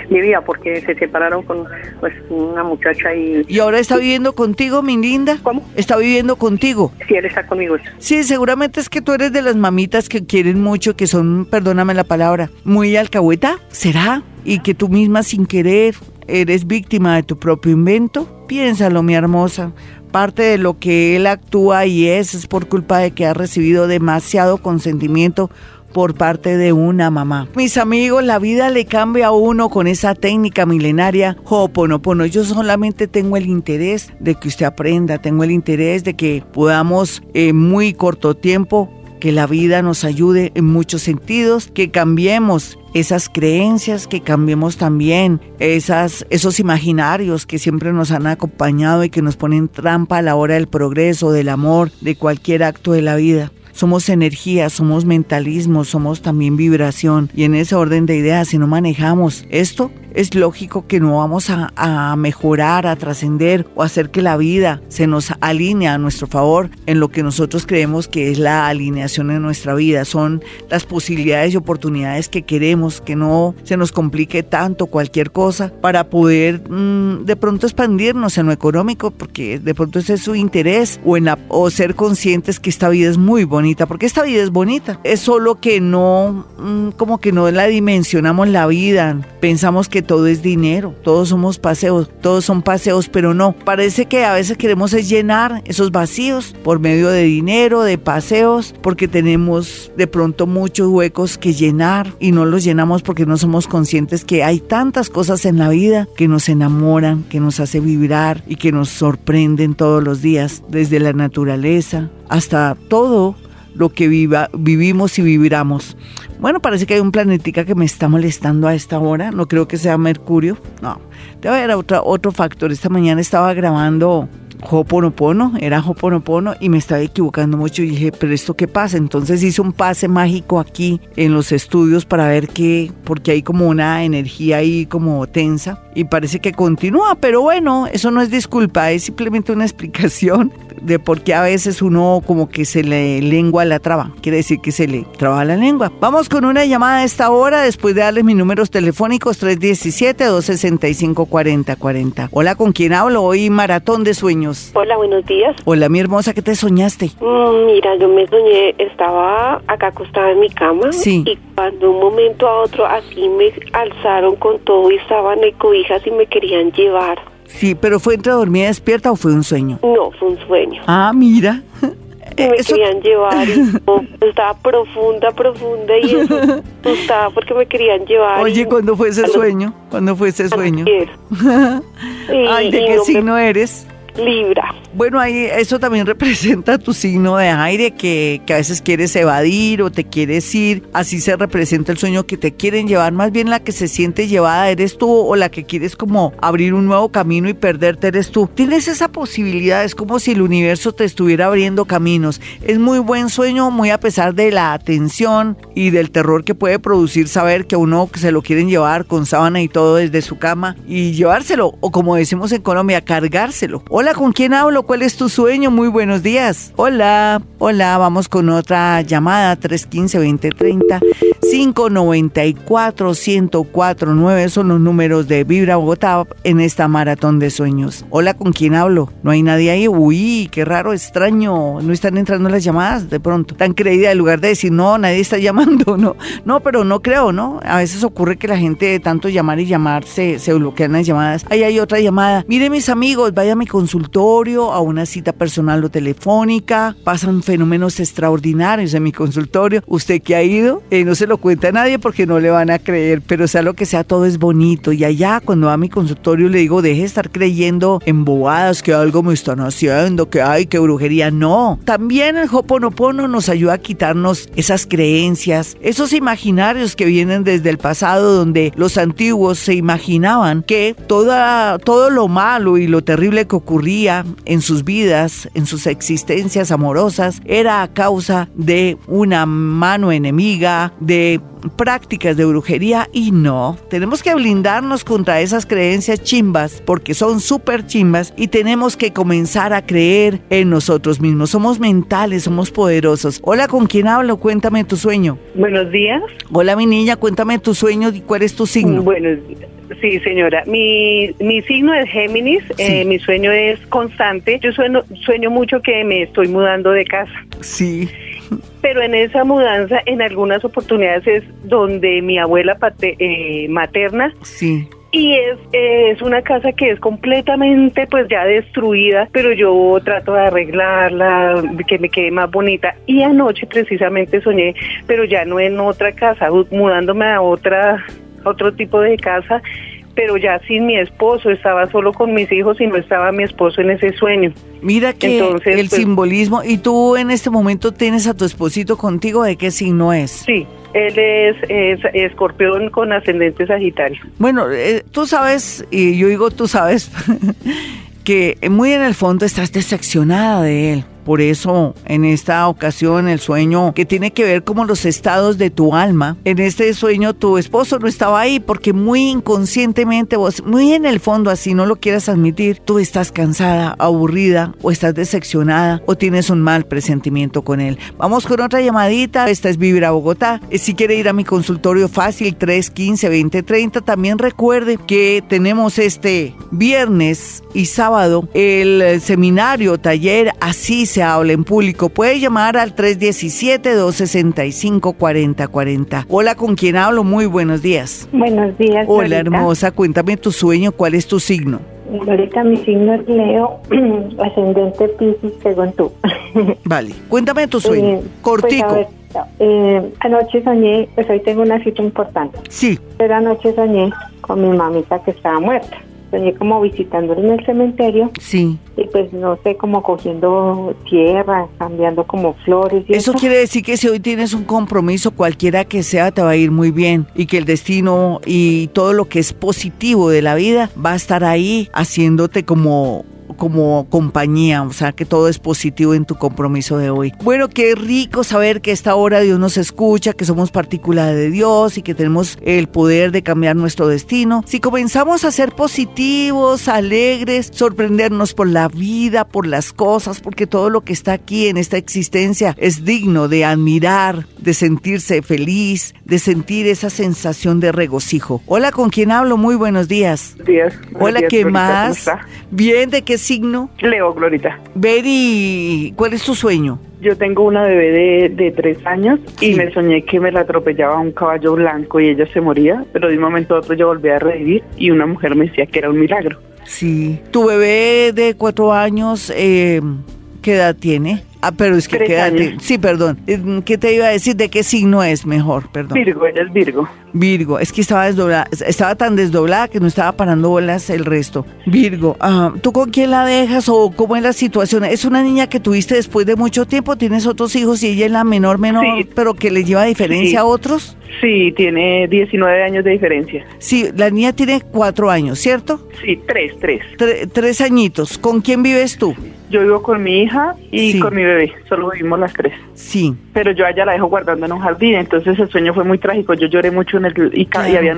vivía porque se separaron con pues una muchacha y... ¿Y ahora está viviendo contigo, mi linda? ¿Cómo? ¿Está viviendo contigo? Sí, él está conmigo. Sí, seguramente es que tú eres de las mamitas que quieren mucho, que son, perdóname la palabra, muy alcahueta, ¿será? Y que tú misma sin querer eres víctima de tu propio invento. Piénsalo, mi hermosa. Parte de lo que él actúa y es es por culpa de que ha recibido demasiado consentimiento por parte de una mamá. Mis amigos, la vida le cambia a uno con esa técnica milenaria Ho'oponopono. Yo solamente tengo el interés de que usted aprenda, tengo el interés de que podamos en muy corto tiempo que la vida nos ayude en muchos sentidos, que cambiemos esas creencias, que cambiemos también esas, esos imaginarios que siempre nos han acompañado y que nos ponen trampa a la hora del progreso, del amor, de cualquier acto de la vida somos energía, somos mentalismo, somos también vibración. Y en ese orden de ideas, si no manejamos esto, es lógico que no vamos a, mejorar, a trascender o hacer que la vida se nos alinee a nuestro favor en lo que nosotros creemos que es la alineación en nuestra vida. Son las posibilidades y oportunidades que queremos, que no se nos complique tanto cualquier cosa para poder mm, de pronto expandirnos en lo económico, porque de pronto ese es su interés, o, en o ser conscientes que esta vida es muy bonita, porque esta vida es bonita. Es solo que no, mm, como que no la dimensionamos la vida, pensamos que todo es dinero, todos somos paseos, todos son paseos, pero no. Parece que a veces queremos es llenar esos vacíos por medio de dinero, de paseos, porque tenemos de pronto muchos huecos que llenar y no los llenamos porque no somos conscientes que hay tantas cosas en la vida que nos enamoran, que nos hace vibrar y que nos sorprenden todos los días, desde la naturaleza hasta todo lo que viva, vivimos y viviramos. Bueno, parece que hay un planetica que me está molestando a esta hora. No creo que sea Mercurio. No, debe haber otro, otro factor. Esta mañana estaba grabando Hoponopono, era Hoponopono y me estaba equivocando mucho y dije, pero esto qué pasa? Entonces hice un pase mágico aquí en los estudios para ver qué, porque hay como una energía ahí como tensa y parece que continúa, pero bueno, eso no es disculpa, es simplemente una (laughs) explicación de por qué a veces uno como que se le lengua la traba, quiere decir que se le traba la lengua. Vamos con una llamada a esta hora después de darles mis números telefónicos 317-265-4040. Hola, ¿con quién hablo? Hoy maratón de sueños. Hola, buenos días. Hola, mi hermosa, ¿qué te soñaste? Mm, mira, yo me soñé, estaba acá acostada en mi cama sí. y cuando un momento a otro así me alzaron con todo y estaban en cobijas y me querían llevar. Sí, pero ¿fue entre dormida y despierta o fue un sueño? No, fue un sueño. Ah, mira. me (laughs) querían llevar y (laughs) estaba profunda, profunda y eso (laughs) estaba porque me querían llevar. Oye, ¿cuándo fue ese sueño? ¿Cuándo fue ese sueño? Ay, ¿de qué signo eres? Libra. Bueno, ahí eso también (laughs) representa tu signo de aire que, que, a veces quieres evadir o te quieres ir. Así se representa el sueño que te quieren llevar. Más bien la que se siente llevada eres tú o la que quieres como abrir un nuevo camino y perderte eres tú. Tienes esa posibilidad, es como si el universo te estuviera abriendo caminos. Es muy buen sueño, muy a pesar de la atención y del terror que puede producir saber que uno se lo quieren llevar con sábana y todo desde su cama y llevárselo o como decimos en Colombia, cargárselo. Hola, ¿con quién hablo? ¿Cuál es tu sueño? Muy buenos días. Hola, hola, vamos con otra llamada 315-2030. 594-1049 son los números de Vibra Bogotá en esta maratón de sueños. Hola, ¿con quién hablo? ¿No hay nadie ahí? Uy, qué raro, extraño. No están entrando las llamadas de pronto. Tan creída, en lugar de decir, no, nadie está (laughs) llamando, no. No, pero no creo, ¿no? A veces ocurre que la gente de tanto llamar y llamar se, bloquean las llamadas. Ahí hay otra llamada. Mire, mis amigos, vaya a mi consultorio, a una cita personal o telefónica. Pasan fenómenos extraordinarios en mi consultorio. ¿Usted que ha ido? Eh, no se lo cuenta a nadie porque no le van a creer, pero sea lo que sea, todo es bonito. Y allá, cuando va a mi consultorio, le digo, deje de estar creyendo en bobadas, que algo me están haciendo, que hay, que brujería. No. También el Hoponopono nos ayuda a quitarnos esas creencias, esos imaginarios que vienen desde el pasado, donde los antiguos se imaginaban que toda, todo lo malo y lo terrible que ocurría en sus vidas, en sus existencias amorosas, era a causa de una mano enemiga, de prácticas de brujería y no, tenemos que blindarnos contra esas creencias chimbas porque son súper chimbas y tenemos que comenzar a creer en nosotros mismos. Somos mentales, somos poderosos. Hola, ¿con quién hablo? Cuéntame tu sueño. Buenos días. Hola, mi niña, cuéntame tu sueño y cuál es tu signo. Buenos Sí, señora. Mi, mi signo es Géminis. Eh, mi sueño es constante. Yo sueño, sueño mucho que me estoy mudando de casa. Sí. Pero en esa mudanza, en algunas oportunidades es donde mi abuela eh, materna sí y es, es una casa que es completamente pues ya destruida, pero yo trato de arreglarla, que me quede más bonita. Y anoche precisamente soñé, pero ya no en otra casa, mudándome a otra otro tipo de casa, pero ya sin mi esposo, estaba solo con mis hijos y no estaba mi esposo en ese sueño. Mira que el pues, simbolismo, y tú en este momento tienes a tu esposito contigo, ¿de qué signo es? Sí, él es, es, escorpión con ascendente sagitario. Bueno, eh, tú sabes, y yo digo tú sabes, (laughs) que muy en el fondo estás decepcionada de él por eso, en esta ocasión, el sueño que tiene que ver como los estados de tu alma, en este sueño tu esposo no estaba ahí porque muy inconscientemente vos, muy en el fondo, así no lo quieras admitir, tú estás cansada, aburrida o estás decepcionada o tienes un mal presentimiento con él. Vamos con otra llamadita. Esta es Vivir a Bogotá. Eh, si quiere ir a mi consultorio fácil 315-2030, también recuerde que tenemos este viernes y sábado el seminario, taller, así se habla en público. Puede llamar al 317-265-4040. Hola, ¿con quién hablo? Muy buenos días. Buenos días. Hola, hermosa. Cuéntame tu sueño. ¿Cuál es tu signo? Ahorita mi signo es Leo, (clears throat) ascendente Pisces, según tú. (laughs) vale. Cuéntame tu sueño. Eh, pues, Cortico. eh, anoche soñé, pues hoy tengo una cita importante. Sí. Pero anoche soñé con mi mamita que estaba muerta soñé como visitándola en el cementerio. Sí. Y pues no sé, como cogiendo tierra, cambiando como flores. Y eso, quiere decir que si hoy tienes un compromiso, cualquiera que sea, te va a ir muy bien. Y que el destino y todo lo que es positivo de la vida va a estar ahí haciéndote como como compañía, o sea que todo es positivo en tu compromiso de hoy. Bueno, qué rico saber que esta hora Dios nos escucha, que somos partícula de Dios y que tenemos el poder de cambiar nuestro destino. Si comenzamos a ser positivos, alegres, sorprendernos por la vida, por las cosas, porque todo lo que está aquí en esta existencia es digno de admirar, de sentirse feliz, de sentir esa sensación de regocijo. Hola, ¿con quién hablo? Muy buenos días. Días. Hola, ¿qué más? Bien, ¿de qué signo? Leo, Glorita. Betty, ¿cuál es tu sueño? Yo tengo una bebé de, tres años y me soñé que me la atropellaba un caballo blanco y ella se moría, pero de un momento a otro yo volví a revivir y una mujer me decía que era un milagro. Sí. ¿Tu bebé de cuatro años eh, qué edad tiene? Ah, pero es que quédate. Sí, perdón. Eh, ¿Qué te iba a decir? ¿De qué signo es mejor? Perdón. Virgo, ella es Virgo. Virgo, es que estaba desdoblada, estaba tan desdoblada que no estaba parando bolas el resto. Virgo, ¿tú con quién la dejas o cómo es la situación? ¿Es una niña que tuviste después de mucho tiempo? ¿Tienes otros hijos y ella es la menor, menor, pero que le lleva diferencia a otros? Sí, tiene 19 años de diferencia. Sí, la niña tiene cuatro años, ¿cierto? Sí, tres, tres. tres añitos. ¿Con quién vives tú? Yo vivo con mi hija y con mi bebé, solo vivimos las tres. Sí. Pero yo a ella la dejo guardando en un jardín, entonces el sueño fue muy trágico. Yo lloré mucho en el y, había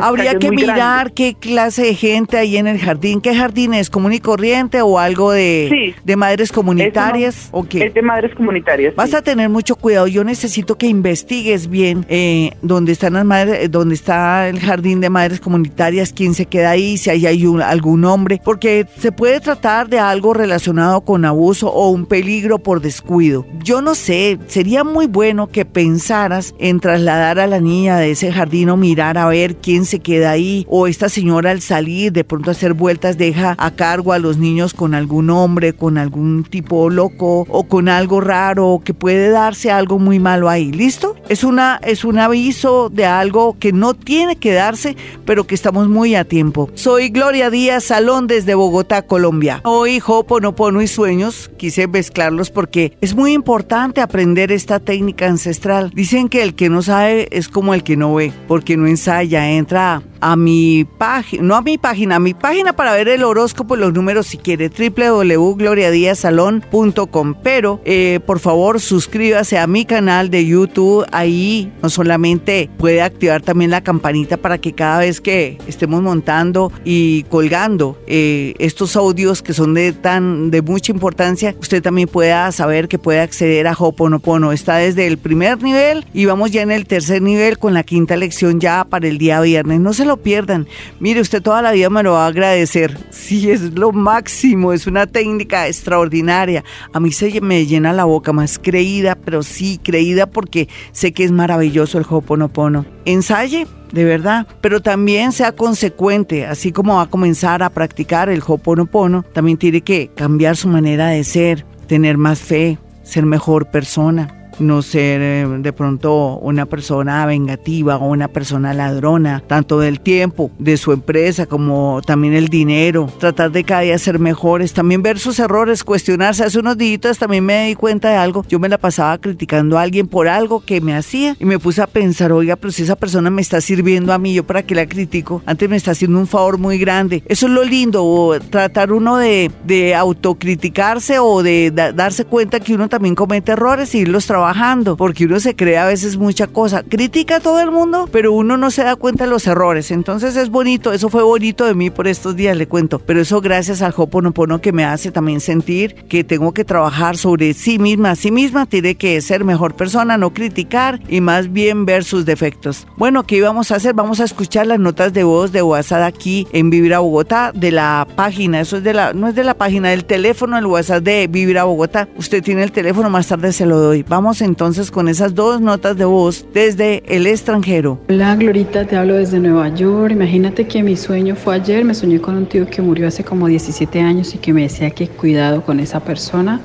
Habría que mirar qué clase de gente hay en el jardín. ¿Qué jardín es? ¿Común y corriente o algo de, de madres comunitarias? ¿O qué? Es de madres comunitarias. Vas a tener mucho cuidado. Yo necesito que investigues bien eh, dónde están las madres, eh, dónde está el jardín de madres comunitarias, quién se queda ahí, si hay, hay algún hombre, porque se puede tratar de algo relacionado con abuso o un peligro por descuido. Yo no sé, sería muy bueno que pensaras en trasladar a la niña de ese jardín o mirar a ver quién se queda ahí o esta señora al salir de pronto hacer vueltas deja a cargo a los niños con algún hombre, con algún tipo loco o con algo raro que puede darse algo muy malo ahí. ¿Listo? Es una es un aviso de algo que no tiene que darse, pero que estamos muy a tiempo. Soy Gloria Díaz Salón desde Bogotá, Colombia. Hoy no Hoponopono y sueños, quise mezclarlos porque es muy importante aprender esta técnica ancestral. Dicen que el que no sabe es como el que no ve, porque no ensaya, entra a mi página, no a mi página, a mi página para ver el horóscopo y los números si quiere, www.gloriadiazalón.com. Pero eh, por favor suscríbase a mi canal de YouTube, ahí no solamente puede activar también la campanita para que cada vez que estemos montando y colgando eh, estos audios que son de tan de mucha importancia, usted también pueda saber que puede acceder a Hoponopono. Está desde el primer nivel y vamos ya en el tercer nivel con la quinta lección ya para el día viernes. No se lo pierdan. Mire, usted toda la vida me lo va a agradecer. Sí, es lo máximo, es una técnica extraordinaria. A mí se me llena la boca más creída, pero sí, creída porque sé que es maravilloso el Hoponopono. Ensaye, de verdad, pero también sea consecuente, así como va a comenzar a practicar el Hoponopono, también tiene que cambiar su manera de ser, tener más fe, ser mejor persona no ser eh, de pronto una persona vengativa o una persona ladrona, tanto del tiempo de su empresa como también el dinero, tratar de cada día ser mejores, también ver sus errores, cuestionarse. Hace unos días también me di cuenta de algo, yo me la pasaba criticando a alguien por algo que me hacía y me puse a pensar, oiga, pero si esa persona me está sirviendo a mí, yo para qué la critico, antes me está haciendo un favor muy grande. Eso es lo lindo, o tratar uno de, de autocriticarse o de darse cuenta que uno también comete errores y irlos trabajando porque uno se cree a veces mucha cosa. Critica a todo el mundo, pero uno no se da cuenta de los errores. Entonces es bonito, eso fue bonito de mí por estos días, le cuento. Pero eso gracias al Hoponopono que me hace también sentir que tengo que trabajar sobre sí misma. Sí misma tiene que ser mejor persona, no criticar y más bien ver sus defectos. Bueno, ¿qué íbamos a hacer? Vamos a escuchar las notas de voz de WhatsApp aquí en Vibra Bogotá de la página. Eso es de la, no es de la página, del teléfono, el WhatsApp de Vibra Bogotá. Usted tiene el teléfono, más tarde se lo doy. Vamos entonces con esas dos notas de voz desde el extranjero. Hola Glorita, te hablo desde Nueva York. Imagínate que mi sueño fue ayer, me soñé con un tío que murió hace como 17 años y que me decía que cuidado con esa persona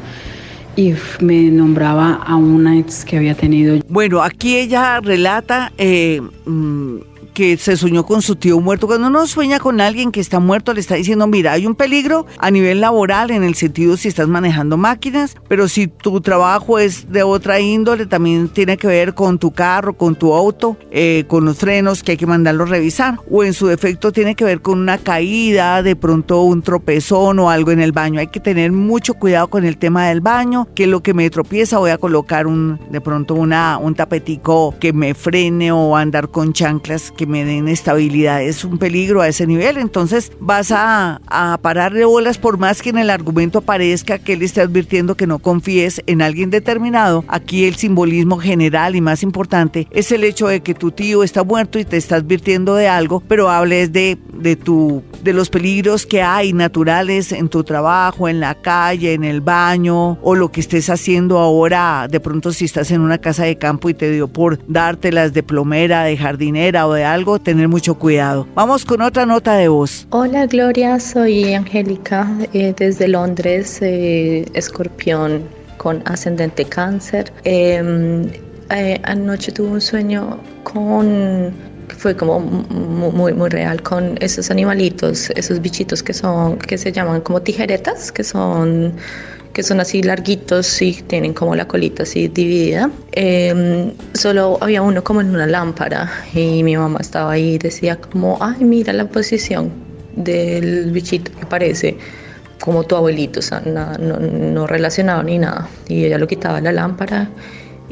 y me nombraba a una ex que había tenido. Bueno, aquí ella relata eh, mm, que se soñó con su tío muerto. Cuando uno sueña con alguien que está muerto, le está diciendo, mira, hay un peligro a nivel laboral en el sentido si estás manejando máquinas, pero si tu trabajo es de otra índole, también tiene que ver con tu carro, con tu auto, eh, con los frenos que hay que mandarlos revisar. O en su defecto tiene que ver con una caída, de pronto un tropezón o algo en el baño. Hay que tener mucho cuidado con el tema del baño, que lo que me tropieza voy a colocar un, de pronto una, un tapetico que me frene o andar con chanclas me den estabilidad. Es un peligro a ese nivel. Entonces vas a, a pararle bolas por más que en el argumento aparezca que él esté advirtiendo que no confíes en alguien determinado. Aquí el simbolismo general y más importante es el hecho de que tu tío está muerto y te está advirtiendo de algo, pero hables de, de, tu, de los peligros que hay naturales en tu trabajo, en la calle, en el baño o lo que estés haciendo ahora. De pronto si estás en una casa de campo y te dio por dártelas de plomera, de jardinera o de algo, tener mucho cuidado. Vamos con otra nota de voz. Hola Gloria, soy Angélica eh, desde Londres, eh, escorpión con ascendente cáncer. Em, eh, anoche tuve un sueño con fue como muy muy real con esos animalitos, esos bichitos que son que se llaman como tijeretas, que son que son así larguitos y tienen como la colita así dividida. Em, solo había uno como en una lámpara y mi mamá estaba ahí y decía como, ay, mira la posición del bichito que parece como tu abuelito, o sea, no, no relacionado ni nada. Y ella lo quitaba la lámpara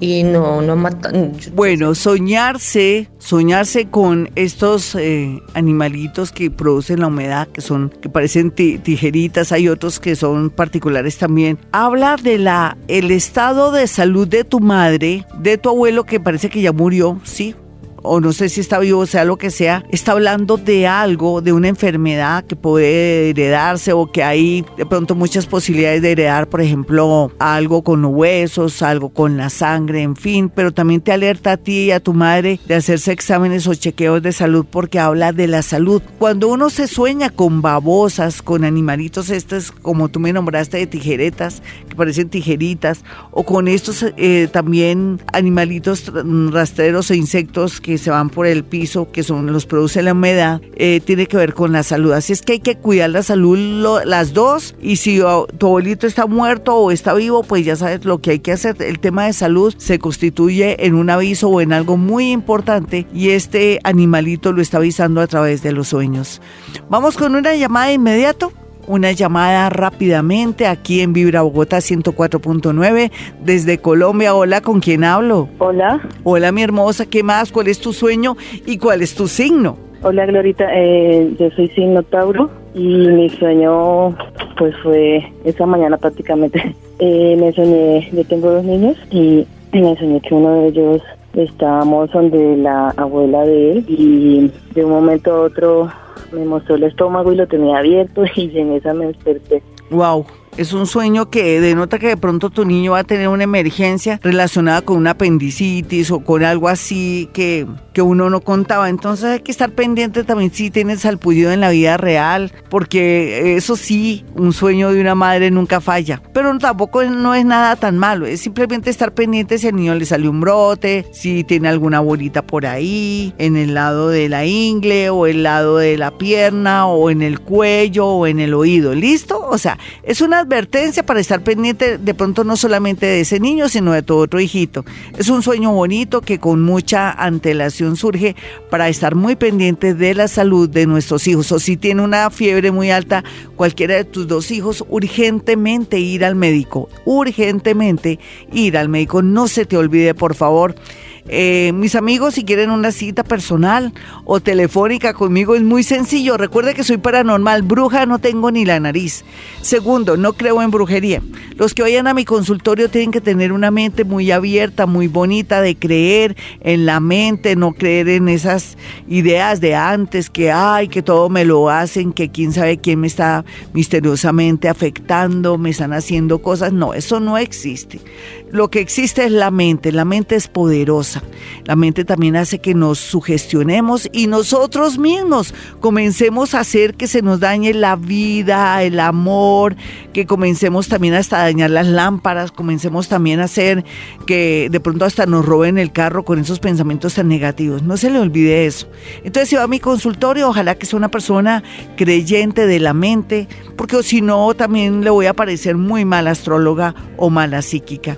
y no, no matan. Bueno, soñarse, soñarse con estos eh, animalitos que producen la humedad, que son, que parecen tijeritas, hay otros que son particulares también. Habla de la, el estado de salud de tu madre, de tu abuelo que parece que ya murió, sí, o no sé si está vivo, sea lo que sea, está hablando de algo, de una enfermedad que puede heredarse o que hay de pronto muchas posibilidades de heredar, por ejemplo, algo con huesos, algo con la sangre, en fin, pero también te alerta a ti y a tu madre de hacerse exámenes o chequeos de salud porque habla de la salud. Cuando uno se sueña con babosas, con animalitos estos, como tú me nombraste, de tijeretas, que parecen tijeritas, o con estos eh, también animalitos rastreros e insectos que se van por el piso, que son los produce la humedad, eh, tiene que ver con la salud. Así es que hay que cuidar la salud las dos y si tu abuelito está muerto o está vivo, pues ya sabes lo que hay que hacer. El tema de salud se constituye en un aviso o en algo muy importante y este animalito lo está avisando a través de los sueños. Vamos con una llamada de inmediato una llamada rápidamente aquí en Vibra Bogotá 104.9 desde Colombia. Hola, ¿con quién hablo? Hola. Hola, mi hermosa, ¿qué más? ¿Cuál es tu sueño y cuál es tu signo? Hola, Glorita, eh, yo soy signo Tauro y mi sueño pues fue esa mañana prácticamente. (laughs) Eh, me soñé, yo tengo dos niños y me soñé que uno de ellos estábamos donde la abuela de él y de un momento a otro me mostró el estómago y lo tenía abierto (laughs) y en esa me desperté. Wow. Es un sueño que denota que de pronto tu niño va a tener una emergencia relacionada con una apendicitis o con algo así que, que uno no contaba. Entonces hay que estar pendiente también si tienes salpullido en la vida real, porque eso sí, un sueño de una madre nunca falla. Pero tampoco no es nada tan malo, es simplemente estar pendiente si al niño le salió un brote, si tiene alguna bolita por ahí, en el lado de la ingle o el lado de la pierna o en el cuello o en el oído. ¿Listo? O sea, es una advertencia para estar pendiente de pronto no solamente de ese niño, sino de tu otro hijito. Es un sueño bonito que con mucha antelación surge para estar muy pendiente de la salud de nuestros hijos. O si tiene una fiebre muy alta, cualquiera de tus dos hijos, urgentemente ir al médico. Urgentemente ir al médico. No se te olvide, por favor. Eh, mis amigos, si quieren una cita personal o telefónica conmigo, es muy sencillo. Recuerde que soy paranormal, bruja no tengo ni la nariz. Segundo, no creo en brujería. Los que vayan a mi consultorio tienen que tener una mente muy abierta, muy bonita, de creer en la mente, no creer en esas ideas de antes, que hay, que todo me lo hacen, que quién sabe quién me está misteriosamente afectando, me están haciendo cosas. No, eso no existe. Lo que existe es la mente, la mente es poderosa. La mente también hace que nos sugestionemos y nosotros mismos comencemos a hacer que se nos dañe la vida, el amor, que comencemos también hasta dañar las lámparas, comencemos también a hacer que de pronto hasta nos roben el carro con esos pensamientos tan negativos. No se le olvide eso. Entonces si va a mi consultorio, ojalá que sea una persona creyente de la mente, porque si no también le voy a parecer muy mala astróloga o mala psíquica.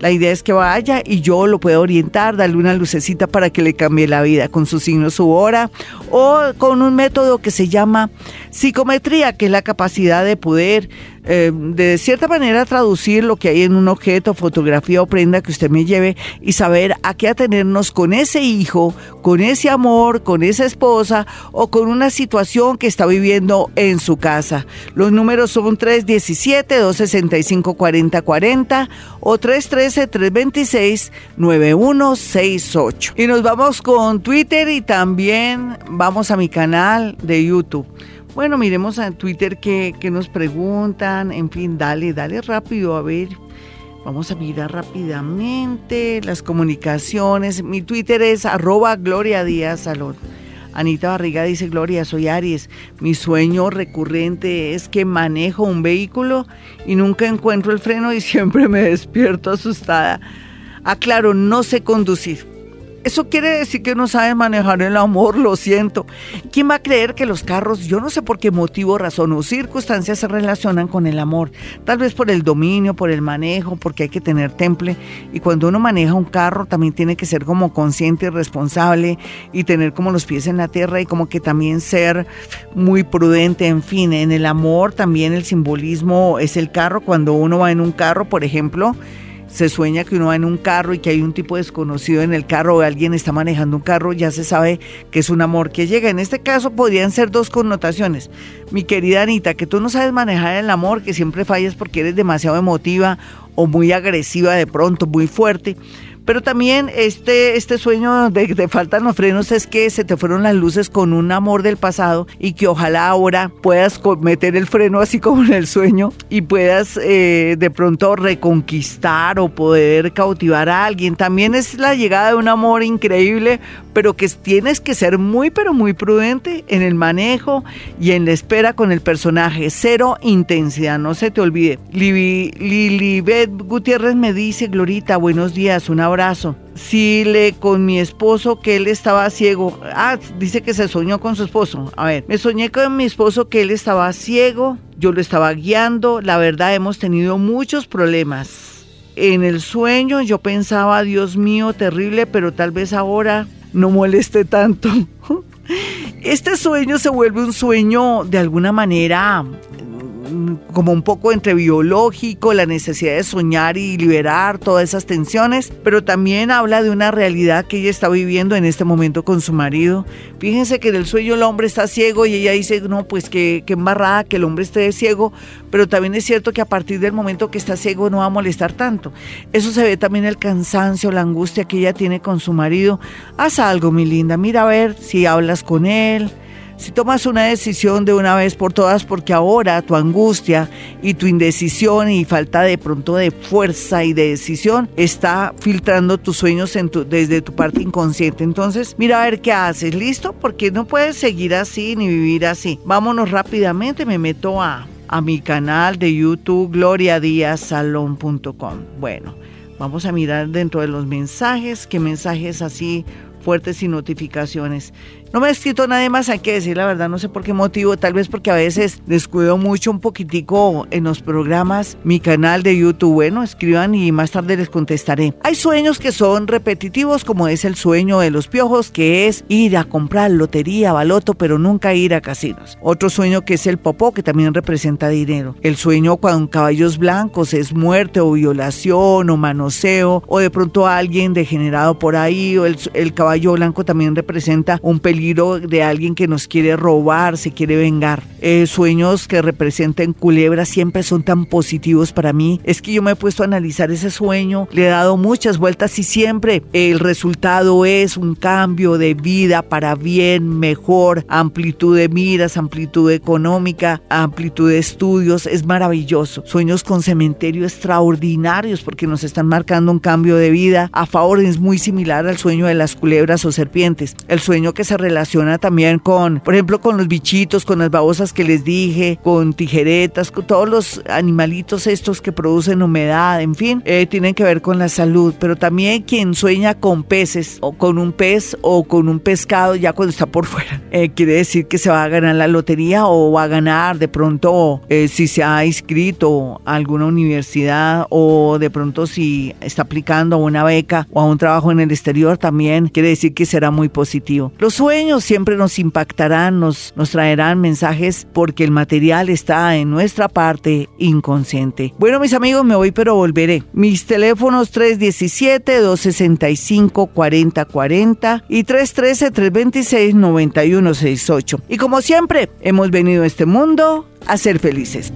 La idea es que vaya y yo lo pueda orientar, darle una lucecita para que le cambie la vida con su signo, su hora o con un método que se llama psicometría, que es la capacidad de poder eh, de cierta manera traducir lo que hay en un objeto, fotografía o prenda que usted me lleve y saber a qué atenernos con ese hijo, con ese amor, con esa esposa o con una situación que está viviendo en su casa. Los números son 317-265-4040 o 313-326-9168. Y nos vamos con Twitter y también vamos a mi canal de YouTube. Bueno, miremos en Twitter qué, nos preguntan. En fin, dale, dale rápido, a ver. Vamos a mirar rápidamente las comunicaciones. Mi Twitter es arroba Gloria Díaz Salón. Anita Barriga dice, Gloria, soy Aries. Mi sueño recurrente es que manejo un vehículo y nunca encuentro el freno y siempre me despierto asustada. Aclaro, no sé conducir. Eso quiere decir que no sabe manejar el amor, lo siento. ¿Quién va a creer que los carros, yo no sé por qué motivo, razón o circunstancias se relacionan con el amor? Tal vez por el dominio, por el manejo, porque hay que tener temple. Y cuando uno maneja un carro también tiene que ser como consciente y responsable y tener como los pies en la tierra y como que también ser muy prudente. En fin, en el amor también el simbolismo es el carro. Cuando uno va en un carro, por ejemplo, se sueña que uno va en un carro y que hay un tipo desconocido en el carro o alguien está manejando un carro, ya se sabe que es un amor que llega. En este caso podrían ser dos connotaciones. Mi querida Anita, que tú no sabes manejar el amor, que siempre fallas porque eres demasiado emotiva o muy agresiva de pronto, muy fuerte pero también este, este sueño de que te faltan los frenos es que se te fueron las luces con un amor del pasado y que ojalá ahora puedas meter el freno así como en el sueño y puedas eh, de pronto reconquistar o poder cautivar a alguien. También es la llegada de un amor increíble, pero que tienes que ser muy, pero muy prudente en el manejo y en la espera con el personaje. Cero intensidad, no se te olvide. Lilibet Gutiérrez me dice, Glorita, buenos días, una abrazo. Si le con mi esposo que él estaba ciego. Ah, dice que se soñó con su esposo. A ver, me soñé con mi esposo que él estaba ciego. Yo lo estaba guiando. La verdad, hemos tenido muchos problemas. En el sueño yo pensaba, Dios mío, terrible, pero tal vez ahora no moleste tanto. (laughs) Este sueño se vuelve un sueño de alguna manera como un poco entre biológico, la necesidad de soñar y liberar todas esas tensiones, pero también habla de una realidad que ella está viviendo en este momento con su marido. Fíjense que en el sueño el hombre está ciego y ella dice, no, pues que, que embarrada que el hombre esté ciego, pero también es cierto que a partir del momento que está ciego no va a molestar tanto. Eso se ve también el cansancio, la angustia que ella tiene con su marido. Haz algo, mi linda, mira a ver si hablas con él si tomas una decisión de una vez por todas, porque ahora tu angustia y tu indecisión y falta de pronto de fuerza y de decisión está filtrando tus sueños desde tu parte inconsciente. Entonces, mira a ver qué haces, ¿listo? Porque no puedes seguir así ni vivir así. Vámonos rápidamente, me meto a, a mi canal de YouTube, gloriadiasalón.com. Bueno, vamos a mirar dentro de los mensajes, qué mensajes así fuertes y notificaciones. No me ha escrito nadie más, hay que decir la verdad, no sé por qué motivo, tal vez porque a veces descuido mucho un poquitico en los programas, mi canal de YouTube. Bueno, escriban y más tarde les contestaré. Hay sueños que son repetitivos, como es el sueño de los piojos, que es ir a comprar lotería, baloto, pero nunca ir a casinos. Otro sueño que es el popó, que también representa dinero. El sueño con caballos blancos es muerte o violación o manoseo, o de pronto alguien degenerado por ahí, o el, el caballo blanco también representa un peligro de alguien que nos quiere robar, se quiere vengar. Eh, sueños que representen culebras siempre son tan positivos para mí. Es que yo me he puesto a analizar ese sueño, le he dado muchas vueltas y siempre el resultado es un cambio de vida para bien, mejor, amplitud de miras, amplitud económica, amplitud de estudios. Es maravilloso. Sueños con cementerio extraordinarios porque nos están marcando un cambio de vida a favor. Es muy similar al sueño de las culebras o serpientes. El sueño que se relaciona también con, por ejemplo, con los bichitos, con las babosas que les dije, con tijeretas, con todos los animalitos estos que producen humedad, en fin, eh, tienen que ver con la salud. Pero también quien sueña con peces o con un pez o con un pescado ya cuando está por fuera, (laughs) eh, quiere decir que se va a ganar la lotería o va a ganar de pronto eh, si se ha inscrito a alguna universidad o de pronto si está aplicando a una beca o a un trabajo en el exterior también quiere decir que será muy positivo. Los siempre nos impactarán, nos, nos traerán mensajes porque el material está en nuestra parte inconsciente. Bueno, mis amigos, me voy pero volveré. Mis teléfonos 317-265-4040 y 313-326-9168. Y como siempre, hemos venido a este mundo a ser felices.